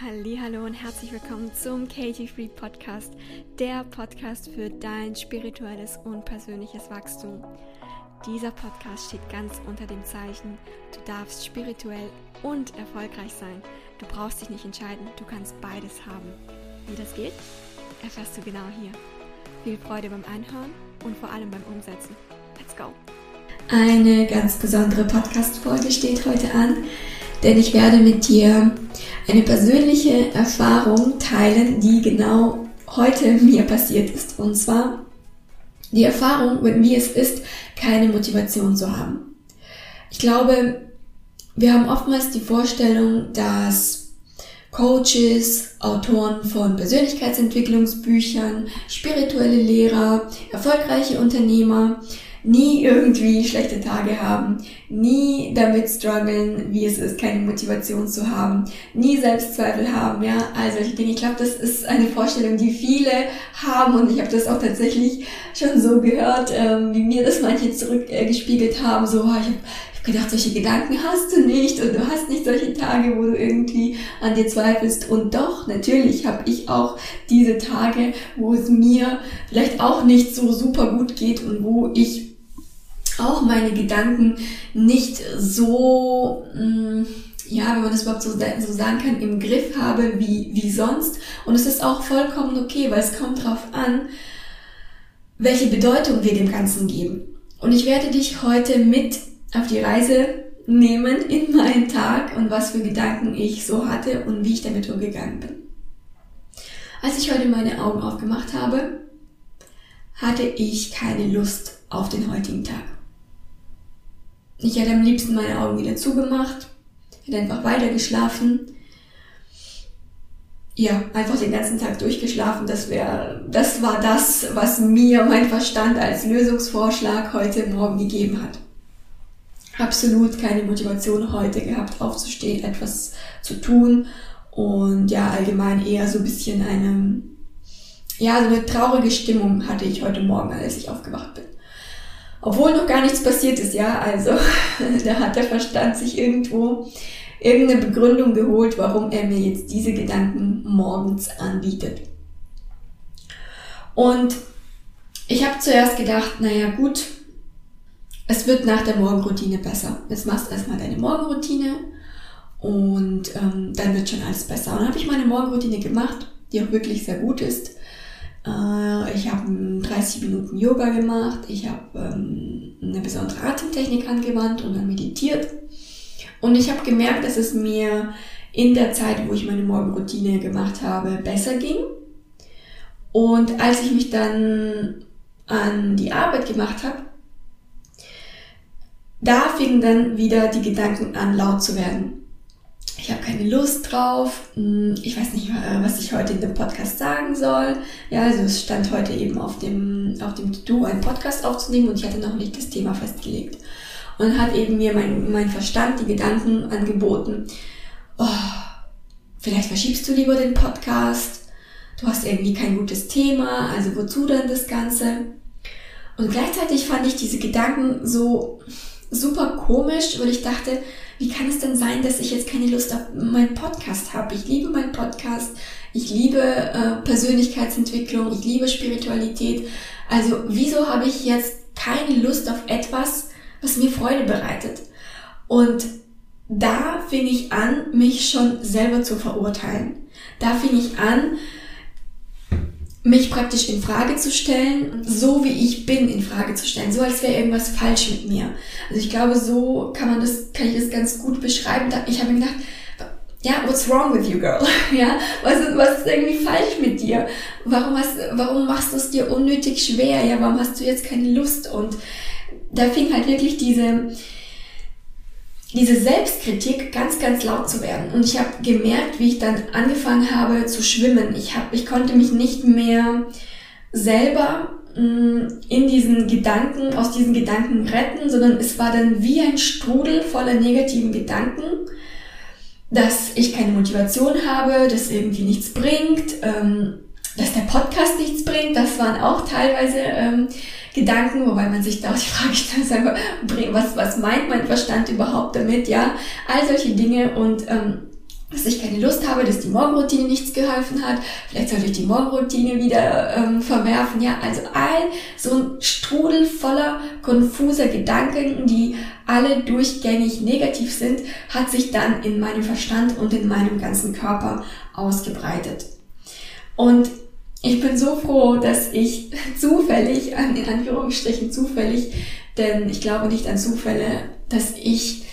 Hallo und herzlich willkommen zum Katie Free Podcast, der Podcast für dein spirituelles und persönliches Wachstum. Dieser Podcast steht ganz unter dem Zeichen, du darfst spirituell und erfolgreich sein. Du brauchst dich nicht entscheiden, du kannst beides haben. Wie das geht, erfährst du genau hier. Viel Freude beim Einhören und vor allem beim Umsetzen. Let's go! Eine ganz besondere Podcast-Folge steht heute an, denn ich werde mit dir eine persönliche Erfahrung teilen, die genau heute mir passiert ist. Und zwar die Erfahrung, wie es ist, keine Motivation zu haben. Ich glaube, wir haben oftmals die Vorstellung, dass Coaches, Autoren von Persönlichkeitsentwicklungsbüchern, spirituelle Lehrer, erfolgreiche Unternehmer nie irgendwie schlechte Tage haben, nie damit strugglen, wie es ist, keine Motivation zu haben, nie Selbstzweifel haben, ja, all solche Dinge. Ich glaube, das ist eine Vorstellung, die viele haben und ich habe das auch tatsächlich schon so gehört, ähm, wie mir das manche zurückgespiegelt äh, haben, so, oh, ich habe gedacht, solche Gedanken hast du nicht und du hast nicht solche Tage, wo du irgendwie an dir zweifelst. Und doch, natürlich habe ich auch diese Tage, wo es mir vielleicht auch nicht so super gut geht und wo ich auch meine Gedanken nicht so, mh, mm, ja, wenn man das überhaupt so, so sagen kann, im Griff habe wie, wie sonst. Und es ist auch vollkommen okay, weil es kommt darauf an, welche Bedeutung wir dem Ganzen geben. Und ich werde dich heute mit auf die Reise nehmen in meinen Tag und was für Gedanken ich so hatte und wie ich damit umgegangen bin. Als ich heute meine Augen aufgemacht habe, hatte ich keine Lust auf den heutigen Tag. Ich hätte am liebsten meine Augen wieder zugemacht, hätte einfach weiter geschlafen. Ja, einfach den ganzen Tag durchgeschlafen. Das wäre, das war das, was mir mein Verstand als Lösungsvorschlag heute Morgen gegeben hat. Absolut keine Motivation heute gehabt, aufzustehen, etwas zu tun und ja, allgemein eher so ein bisschen eine, ja, so eine traurige Stimmung hatte ich heute Morgen, als ich aufgewacht bin. Obwohl noch gar nichts passiert ist, ja. Also da hat der Verstand sich irgendwo irgendeine Begründung geholt, warum er mir jetzt diese Gedanken morgens anbietet. Und ich habe zuerst gedacht, naja gut, es wird nach der Morgenroutine besser. Jetzt machst du erstmal deine Morgenroutine und ähm, dann wird schon alles besser. Und dann habe ich meine Morgenroutine gemacht, die auch wirklich sehr gut ist. Äh, ich habe 30 Minuten Yoga gemacht, ich habe ähm, eine besondere Atemtechnik angewandt und dann meditiert. Und ich habe gemerkt, dass es mir in der Zeit, wo ich meine Morgenroutine gemacht habe, besser ging. Und als ich mich dann an die Arbeit gemacht habe, da fingen dann wieder die Gedanken an, laut zu werden ich habe keine Lust drauf, hm, ich weiß nicht, äh, was ich heute in dem Podcast sagen soll. Ja, also es stand heute eben auf dem, auf dem To-Do, einen Podcast aufzunehmen und ich hatte noch nicht das Thema festgelegt. Und hat eben mir mein, mein Verstand die Gedanken angeboten, oh, vielleicht verschiebst du lieber den Podcast, du hast irgendwie kein gutes Thema, also wozu dann das Ganze? Und gleichzeitig fand ich diese Gedanken so super komisch, weil ich dachte, wie kann es denn sein, dass ich jetzt keine Lust auf meinen Podcast habe? Ich liebe meinen Podcast, ich liebe äh, Persönlichkeitsentwicklung, ich liebe Spiritualität. Also wieso habe ich jetzt keine Lust auf etwas, was mir Freude bereitet? Und da fing ich an, mich schon selber zu verurteilen. Da fing ich an, mich praktisch in Frage zu stellen, so wie ich bin in Frage zu stellen, so als wäre irgendwas falsch mit mir. Also ich glaube, so kann man das, kann ich das ganz gut beschreiben. Ich habe mir gedacht, ja, what's wrong with you, girl? Ja, was ist, was ist irgendwie falsch mit dir? Warum hast, warum machst du es dir unnötig schwer? Ja, warum hast du jetzt keine Lust? Und da fing halt wirklich diese, diese Selbstkritik ganz, ganz laut zu werden. Und ich habe gemerkt, wie ich dann angefangen habe zu schwimmen. Ich, hab, ich konnte mich nicht mehr selber mm, in diesen Gedanken, aus diesen Gedanken retten, sondern es war dann wie ein Strudel voller negativen Gedanken, dass ich keine Motivation habe, dass irgendwie nichts bringt, ähm, dass der Podcast nichts bringt. Das waren auch teilweise ähm, Gedanken, wobei man sich da auch die Frage stellt, was, was meint mein Verstand überhaupt damit, ja, all solche Dinge und ähm, dass ich keine Lust habe, dass die Morgenroutine nichts geholfen hat. Vielleicht sollte ich die Morgenroutine wieder ähm, verwerfen. Ja, also all so ein Strudel voller konfuser Gedanken, die alle durchgängig negativ sind, hat sich dann in meinem Verstand und in meinem ganzen Körper ausgebreitet. Und ich bin so froh, dass ich zufällig, in Anführungsstrichen zufällig, denn ich glaube nicht an Zufälle, dass ich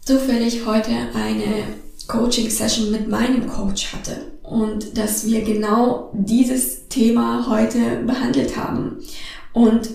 zufällig heute eine Coaching-Session mit meinem Coach hatte und dass wir genau dieses Thema heute behandelt haben. Und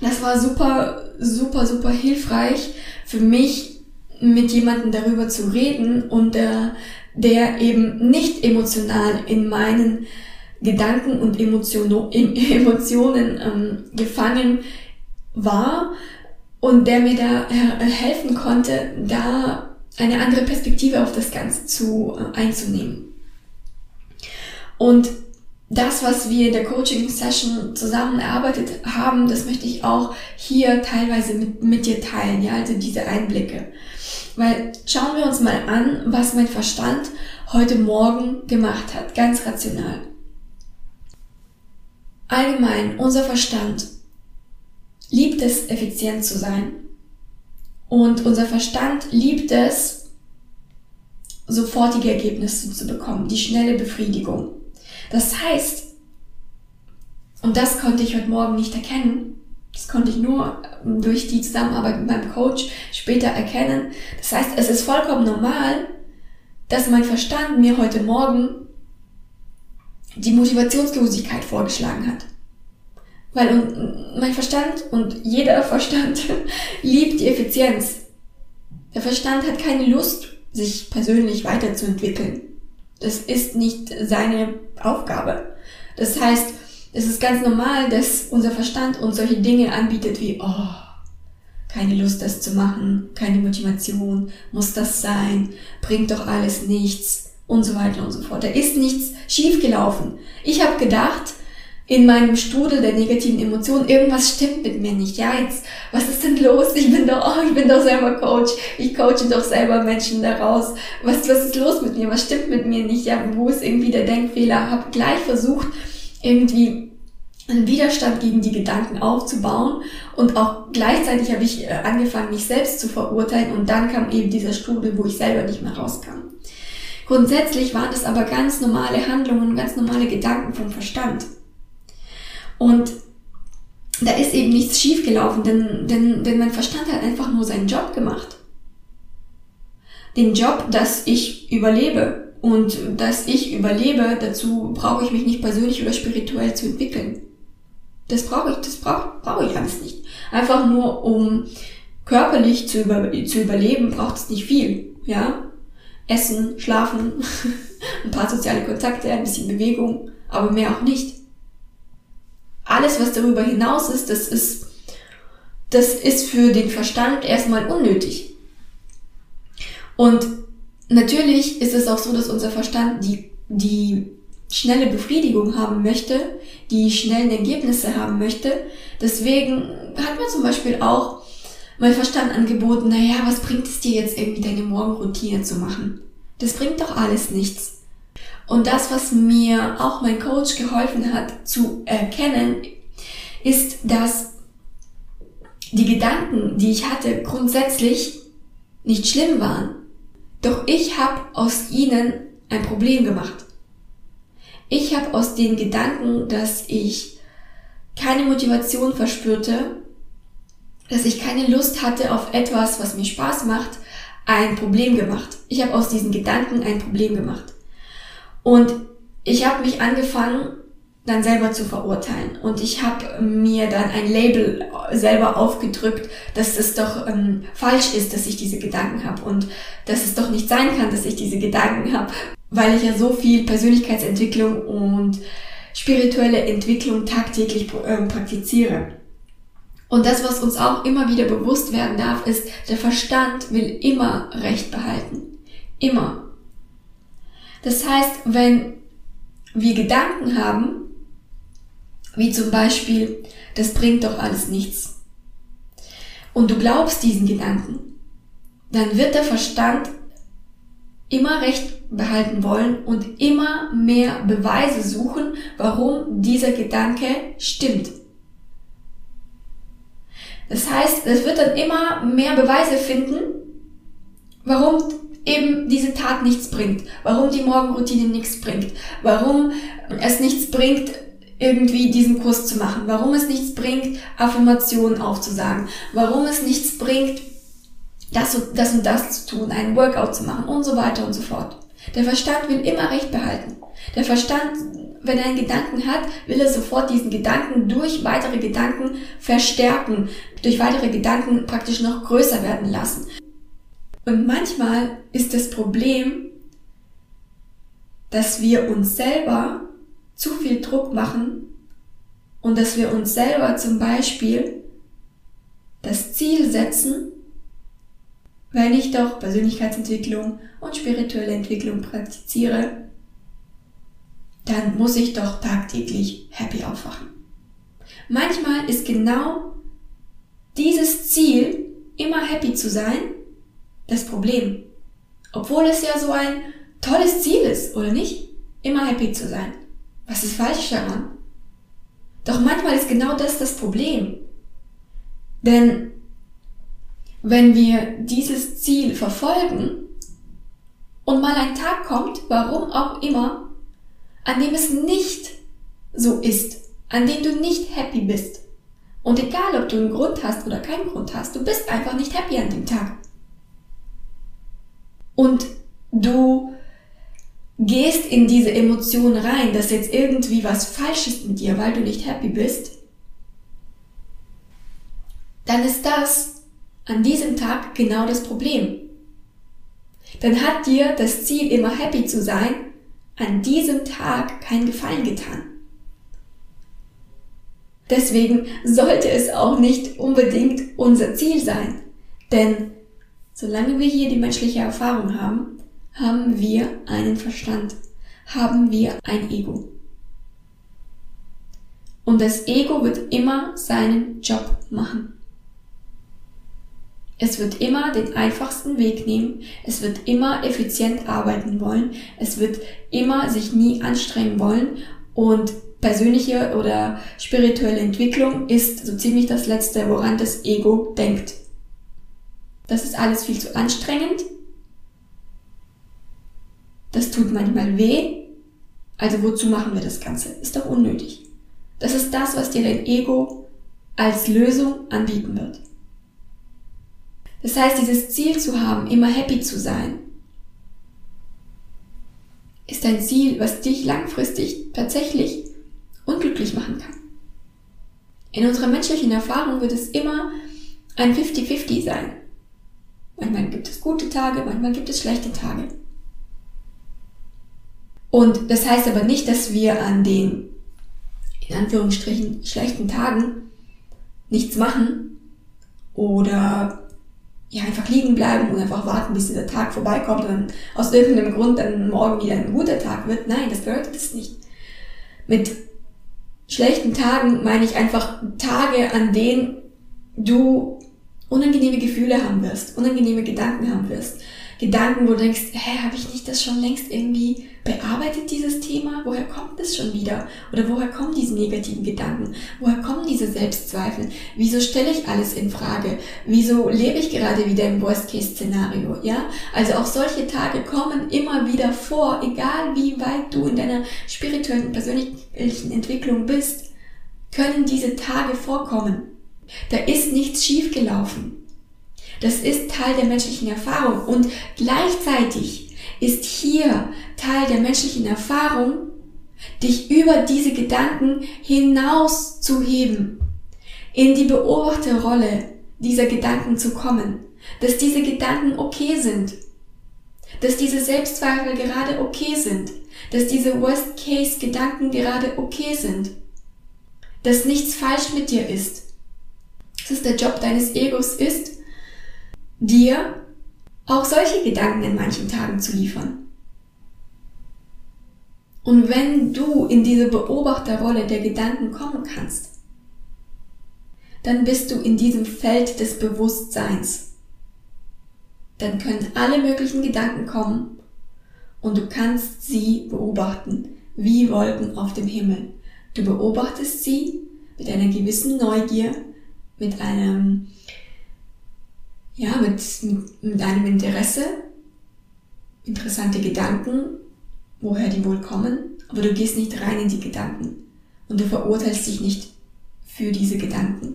das war super, super, super hilfreich für mich, mit jemandem darüber zu reden und der, der eben nicht emotional in meinen Gedanken und Emotionen, ähm, gefangen war und der mir da helfen konnte, da eine andere Perspektive auf das Ganze zu, äh, einzunehmen. Und das, was wir in der Coaching-Session zusammen erarbeitet haben, das möchte ich auch hier teilweise mit, mit dir teilen, ja, also diese Einblicke. Weil schauen wir uns mal an, was mein Verstand heute Morgen gemacht hat, ganz rational. Allgemein, unser Verstand liebt es, effizient zu sein. Und unser Verstand liebt es, sofortige Ergebnisse zu bekommen, die schnelle Befriedigung. Das heißt, und das konnte ich heute Morgen nicht erkennen, das konnte ich nur durch die Zusammenarbeit mit meinem Coach später erkennen. Das heißt, es ist vollkommen normal, dass mein Verstand mir heute Morgen die Motivationslosigkeit vorgeschlagen hat. Weil mein Verstand und jeder Verstand liebt die Effizienz. Der Verstand hat keine Lust, sich persönlich weiterzuentwickeln. Das ist nicht seine Aufgabe. Das heißt, es ist ganz normal, dass unser Verstand uns solche Dinge anbietet wie, oh, keine Lust, das zu machen, keine Motivation, muss das sein, bringt doch alles nichts und so weiter und so fort. Da ist nichts schiefgelaufen. Ich habe gedacht, in meinem Strudel der negativen Emotionen, irgendwas stimmt mit mir nicht. Ja, jetzt, was ist denn los? Ich bin doch, oh, ich bin doch selber Coach. Ich coache doch selber Menschen daraus. Was, was ist los mit mir? Was stimmt mit mir nicht? Ja, wo ist irgendwie der Denkfehler? Habe gleich versucht, irgendwie einen Widerstand gegen die Gedanken aufzubauen und auch gleichzeitig habe ich äh, angefangen, mich selbst zu verurteilen und dann kam eben dieser Strudel, wo ich selber nicht mehr rauskam. Grundsätzlich waren es aber ganz normale Handlungen, ganz normale Gedanken vom Verstand. Und da ist eben nichts schiefgelaufen, denn, denn, denn mein Verstand hat einfach nur seinen Job gemacht. Den Job, dass ich überlebe. Und dass ich überlebe, dazu brauche ich mich nicht persönlich oder spirituell zu entwickeln. Das brauche ich, das brauche brauche ich alles nicht. Einfach nur, um körperlich zu, über, zu überleben, braucht es nicht viel. Ja? Essen, schlafen, ein paar soziale Kontakte, ein bisschen Bewegung, aber mehr auch nicht alles, was darüber hinaus ist, das ist, das ist für den Verstand erstmal unnötig. Und natürlich ist es auch so, dass unser Verstand die, die schnelle Befriedigung haben möchte, die schnellen Ergebnisse haben möchte. Deswegen hat mir zum Beispiel auch mein Verstand angeboten, naja, was bringt es dir jetzt irgendwie deine Morgenroutine zu machen? Das bringt doch alles nichts. Und das, was mir auch mein Coach geholfen hat zu erkennen, ist, dass die Gedanken, die ich hatte, grundsätzlich nicht schlimm waren. Doch ich habe aus ihnen ein Problem gemacht. Ich habe aus den Gedanken, dass ich keine Motivation verspürte, dass ich keine Lust hatte auf etwas, was mir Spaß macht, ein Problem gemacht. Ich habe aus diesen Gedanken ein Problem gemacht. Und ich habe mich angefangen, dann selber zu verurteilen. Und ich habe mir dann ein Label selber aufgedrückt, dass es doch ähm, falsch ist, dass ich diese Gedanken habe und dass es doch nicht sein kann, dass ich diese Gedanken habe, weil ich ja so viel Persönlichkeitsentwicklung und spirituelle Entwicklung tagtäglich äh, praktiziere. Und das, was uns auch immer wieder bewusst werden darf, ist, der Verstand will immer Recht behalten. Immer. Das heißt, wenn wir Gedanken haben, wie zum Beispiel, das bringt doch alles nichts, und du glaubst diesen Gedanken, dann wird der Verstand immer Recht behalten wollen und immer mehr Beweise suchen, warum dieser Gedanke stimmt. Das heißt, es wird dann immer mehr Beweise finden, warum eben diese Tat nichts bringt, warum die Morgenroutine nichts bringt, warum es nichts bringt, irgendwie diesen Kurs zu machen, warum es nichts bringt, Affirmationen aufzusagen, warum es nichts bringt, das und das, und das zu tun, einen Workout zu machen und so weiter und so fort. Der Verstand will immer Recht behalten. Der Verstand, wenn er einen Gedanken hat, will er sofort diesen Gedanken durch weitere Gedanken verstärken, durch weitere Gedanken praktisch noch größer werden lassen. Und manchmal ist das Problem, dass wir uns selber zu viel Druck machen und dass wir uns selber zum Beispiel das Ziel setzen, wenn ich doch Persönlichkeitsentwicklung und spirituelle Entwicklung praktiziere, dann muss ich doch tagtäglich happy aufwachen. Manchmal ist genau dieses Ziel, immer happy zu sein, das Problem. Obwohl es ja so ein tolles Ziel ist, oder nicht? Immer happy zu sein. Was ist falsch daran? Doch manchmal ist genau das das Problem. Denn wenn wir dieses Ziel verfolgen und mal ein Tag kommt, warum auch immer, an dem es nicht so ist, an dem du nicht happy bist. Und egal, ob du einen Grund hast oder keinen Grund hast, du bist einfach nicht happy an dem Tag. Und du gehst in diese Emotion rein, dass jetzt irgendwie was falsch ist mit dir, weil du nicht happy bist, dann ist das an diesem Tag genau das Problem. Dann hat dir das Ziel, immer happy zu sein, an diesem Tag keinen Gefallen getan. Deswegen sollte es auch nicht unbedingt unser Ziel sein. Denn solange wir hier die menschliche Erfahrung haben, haben wir einen Verstand, haben wir ein Ego. Und das Ego wird immer seinen Job machen. Es wird immer den einfachsten Weg nehmen. Es wird immer effizient arbeiten wollen. Es wird immer sich nie anstrengen wollen. Und persönliche oder spirituelle Entwicklung ist so ziemlich das Letzte, woran das Ego denkt. Das ist alles viel zu anstrengend. Das tut manchmal weh. Also wozu machen wir das Ganze? Ist doch unnötig. Das ist das, was dir dein Ego als Lösung anbieten wird. Das heißt, dieses Ziel zu haben, immer happy zu sein, ist ein Ziel, was dich langfristig tatsächlich unglücklich machen kann. In unserer menschlichen Erfahrung wird es immer ein 50-50 sein. Manchmal gibt es gute Tage, manchmal gibt es schlechte Tage. Und das heißt aber nicht, dass wir an den, in Anführungsstrichen, schlechten Tagen nichts machen oder ja, einfach liegen bleiben und einfach warten, bis dieser Tag vorbeikommt und aus irgendeinem Grund dann morgen wieder ein guter Tag wird. Nein, das bedeutet es nicht. Mit schlechten Tagen meine ich einfach Tage, an denen du unangenehme Gefühle haben wirst, unangenehme Gedanken haben wirst, Gedanken, wo du denkst, hä, habe ich nicht das schon längst irgendwie bearbeitet, dieses Thema? Woher kommt das schon wieder? Oder woher kommen diese negativen Gedanken? Woher kommen diese Selbstzweifel? Wieso stelle ich alles in Frage? Wieso lebe ich gerade wieder im Worst-Case-Szenario? Ja? Also auch solche Tage kommen immer wieder vor, egal wie weit du in deiner spirituellen, persönlichen Entwicklung bist, können diese Tage vorkommen. Da ist nichts schiefgelaufen. Das ist Teil der menschlichen Erfahrung. Und gleichzeitig ist hier Teil der menschlichen Erfahrung, dich über diese Gedanken hinaus zu heben, in die Beobachterrolle dieser Gedanken zu kommen, dass diese Gedanken okay sind, dass diese Selbstzweifel gerade okay sind, dass diese Worst-Case-Gedanken gerade okay sind, dass nichts falsch mit dir ist, dass es der Job deines Egos ist, dir auch solche Gedanken in manchen Tagen zu liefern. Und wenn du in diese Beobachterrolle der Gedanken kommen kannst, dann bist du in diesem Feld des Bewusstseins. Dann können alle möglichen Gedanken kommen und du kannst sie beobachten, wie Wolken auf dem Himmel. Du beobachtest sie mit einer gewissen Neugier, mit einem, ja, mit, mit, einem Interesse, interessante Gedanken, woher die wohl kommen, aber du gehst nicht rein in die Gedanken und du verurteilst dich nicht für diese Gedanken.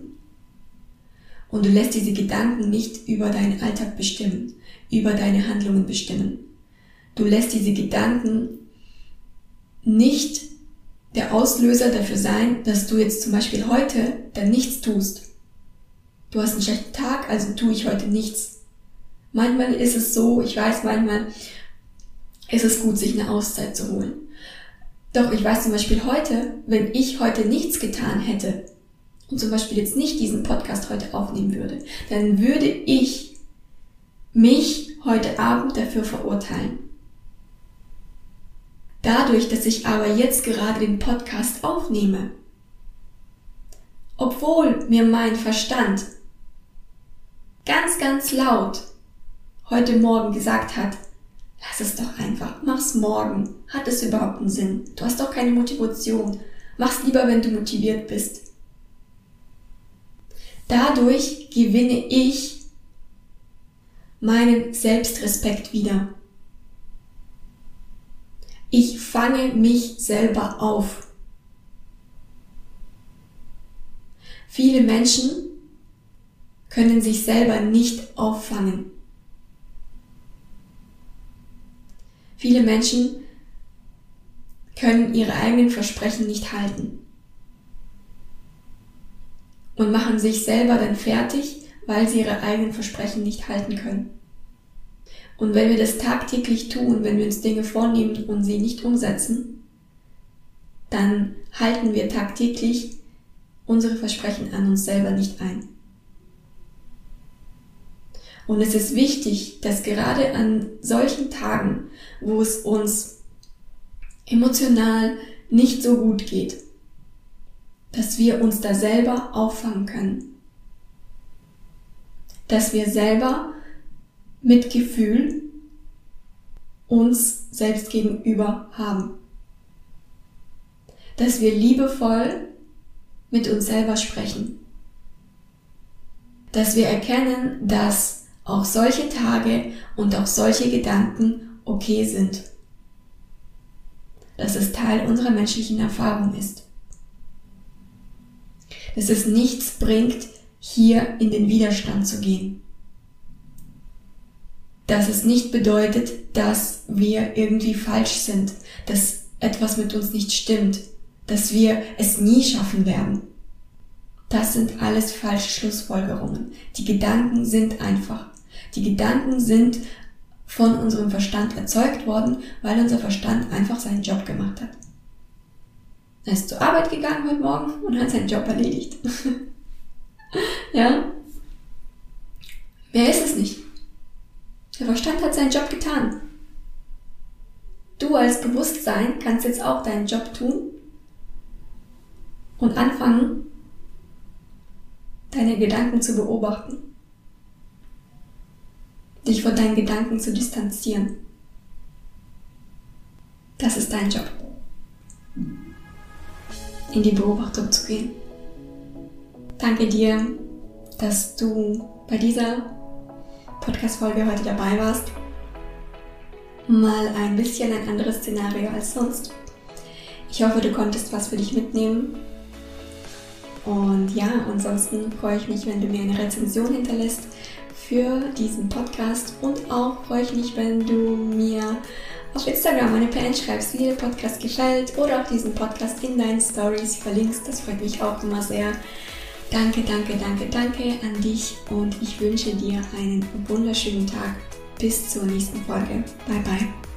Und du lässt diese Gedanken nicht über deinen Alltag bestimmen, über deine Handlungen bestimmen. Du lässt diese Gedanken nicht der Auslöser dafür sein, dass du jetzt zum Beispiel heute dann nichts tust. Du hast einen schlechten Tag, also tue ich heute nichts. Manchmal ist es so, ich weiß, manchmal ist es gut, sich eine Auszeit zu holen. Doch ich weiß zum Beispiel heute, wenn ich heute nichts getan hätte und zum Beispiel jetzt nicht diesen Podcast heute aufnehmen würde, dann würde ich mich heute Abend dafür verurteilen. Dadurch, dass ich aber jetzt gerade den Podcast aufnehme, obwohl mir mein Verstand ganz, ganz laut heute Morgen gesagt hat, lass es doch einfach, mach's morgen, hat es überhaupt einen Sinn, du hast doch keine Motivation, mach's lieber, wenn du motiviert bist. Dadurch gewinne ich meinen Selbstrespekt wieder. Ich fange mich selber auf. Viele Menschen können sich selber nicht auffangen. Viele Menschen können ihre eigenen Versprechen nicht halten und machen sich selber dann fertig, weil sie ihre eigenen Versprechen nicht halten können. Und wenn wir das tagtäglich tun, wenn wir uns Dinge vornehmen und sie nicht umsetzen, dann halten wir tagtäglich unsere Versprechen an uns selber nicht ein. Und es ist wichtig, dass gerade an solchen Tagen, wo es uns emotional nicht so gut geht, dass wir uns da selber auffangen können. Dass wir selber mit Gefühl uns selbst gegenüber haben. Dass wir liebevoll mit uns selber sprechen. Dass wir erkennen, dass auch solche Tage und auch solche Gedanken okay sind. Dass es Teil unserer menschlichen Erfahrung ist. Dass es nichts bringt, hier in den Widerstand zu gehen dass es nicht bedeutet, dass wir irgendwie falsch sind, dass etwas mit uns nicht stimmt, dass wir es nie schaffen werden. Das sind alles falsche Schlussfolgerungen. Die Gedanken sind einfach. Die Gedanken sind von unserem Verstand erzeugt worden, weil unser Verstand einfach seinen Job gemacht hat. Er ist zur Arbeit gegangen heute Morgen und hat seinen Job erledigt. ja? Mehr ist es nicht. Der Verstand hat seinen Job getan. Du als Bewusstsein kannst jetzt auch deinen Job tun und anfangen, deine Gedanken zu beobachten, dich von deinen Gedanken zu distanzieren. Das ist dein Job. In die Beobachtung zu gehen. Danke dir, dass du bei dieser Podcast-Folge heute dabei warst. Mal ein bisschen ein anderes Szenario als sonst. Ich hoffe, du konntest was für dich mitnehmen. Und ja, ansonsten freue ich mich, wenn du mir eine Rezension hinterlässt für diesen Podcast und auch freue ich mich, wenn du mir auf Instagram eine PN schreibst, wie dir der Podcast gefällt oder auch diesen Podcast in deinen Stories verlinkst. Das freut mich auch immer sehr. Danke, danke, danke, danke an dich und ich wünsche dir einen wunderschönen Tag. Bis zur nächsten Folge. Bye bye.